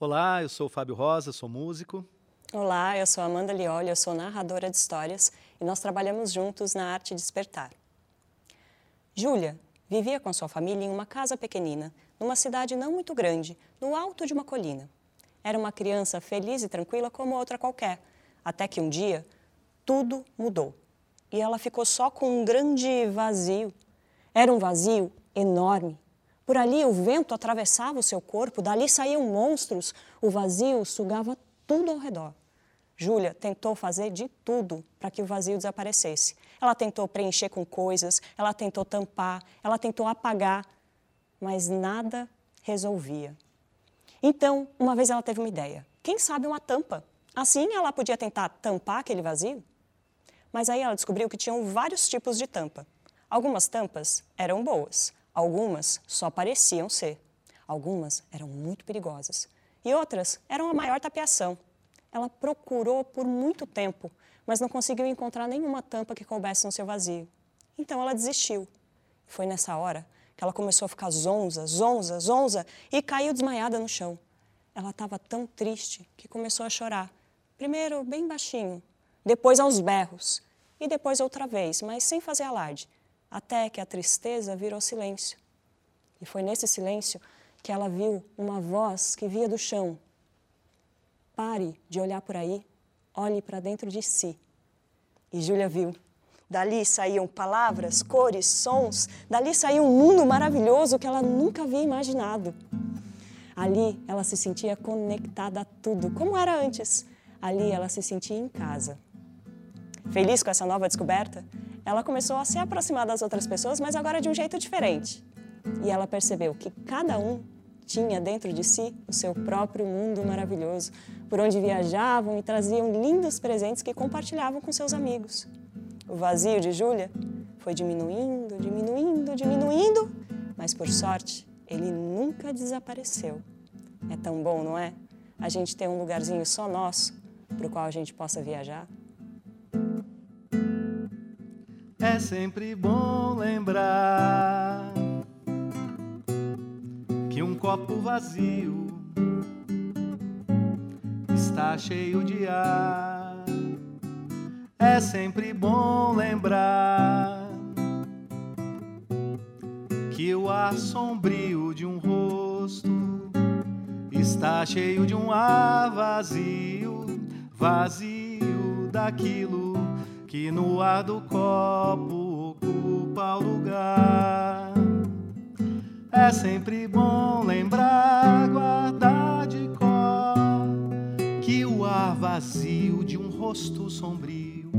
Olá, eu sou o Fábio Rosa, sou músico. Olá, eu sou Amanda Lioli, eu sou narradora de histórias e nós trabalhamos juntos na arte despertar. Júlia vivia com sua família em uma casa pequenina, numa cidade não muito grande, no alto de uma colina. Era uma criança feliz e tranquila como outra qualquer, até que um dia tudo mudou e ela ficou só com um grande vazio. Era um vazio enorme. Por ali o vento atravessava o seu corpo, dali saíam monstros, o vazio sugava tudo ao redor. Júlia tentou fazer de tudo para que o vazio desaparecesse. Ela tentou preencher com coisas, ela tentou tampar, ela tentou apagar, mas nada resolvia. Então, uma vez ela teve uma ideia. Quem sabe uma tampa? Assim ela podia tentar tampar aquele vazio? Mas aí ela descobriu que tinham vários tipos de tampa. Algumas tampas eram boas, algumas só pareciam ser. Algumas eram muito perigosas e outras eram a maior tapeação. Ela procurou por muito tempo, mas não conseguiu encontrar nenhuma tampa que coubesse no seu vazio. Então ela desistiu. Foi nessa hora que ela começou a ficar zonza, zonza, zonza e caiu desmaiada no chão. Ela estava tão triste que começou a chorar. Primeiro bem baixinho, depois aos berros e depois outra vez, mas sem fazer alarde, até que a tristeza virou silêncio. E foi nesse silêncio que ela viu uma voz que via do chão Pare de olhar por aí, olhe para dentro de si. E Júlia viu. Dali saíam palavras, cores, sons, dali saía um mundo maravilhoso que ela nunca havia imaginado. Ali ela se sentia conectada a tudo, como era antes. Ali ela se sentia em casa. Feliz com essa nova descoberta, ela começou a se aproximar das outras pessoas, mas agora de um jeito diferente. E ela percebeu que cada um tinha dentro de si o seu próprio mundo maravilhoso, por onde viajavam e traziam lindos presentes que compartilhavam com seus amigos. O vazio de Júlia foi diminuindo, diminuindo, diminuindo, mas por sorte ele nunca desapareceu. É tão bom, não é? A gente ter um lugarzinho só nosso para o qual a gente possa viajar. É sempre bom lembrar que um copo vazio está cheio de ar. É sempre bom lembrar que o ar sombrio de um rosto está cheio de um ar vazio, vazio daquilo que no ar do copo ocupa o lugar. É sempre bom lembrar, guardar de cor, que o ar vazio de um rosto sombrio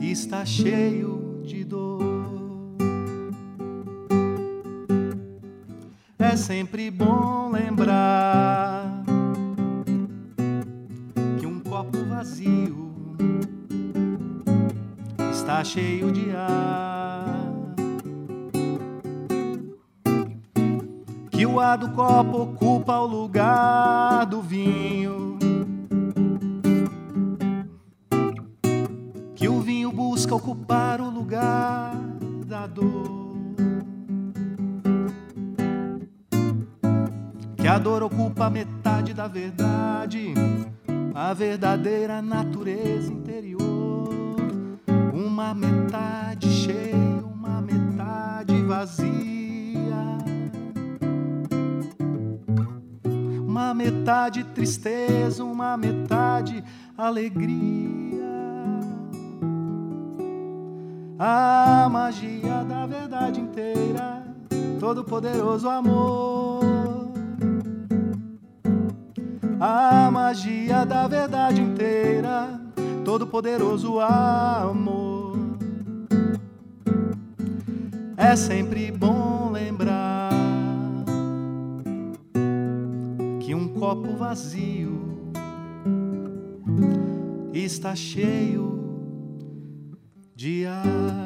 está cheio de dor. É sempre bom lembrar está cheio de ar. que o ar do copo ocupa o lugar do vinho. Que o vinho busca ocupar o lugar da dor. Que a dor ocupa metade da verdade, a verdadeira natureza interior. Uma metade cheia, uma metade vazia uma metade tristeza, uma metade alegria. A magia da verdade inteira, todo poderoso amor. A magia da verdade inteira, todo poderoso amor. É sempre bom lembrar copo vazio está cheio de ar.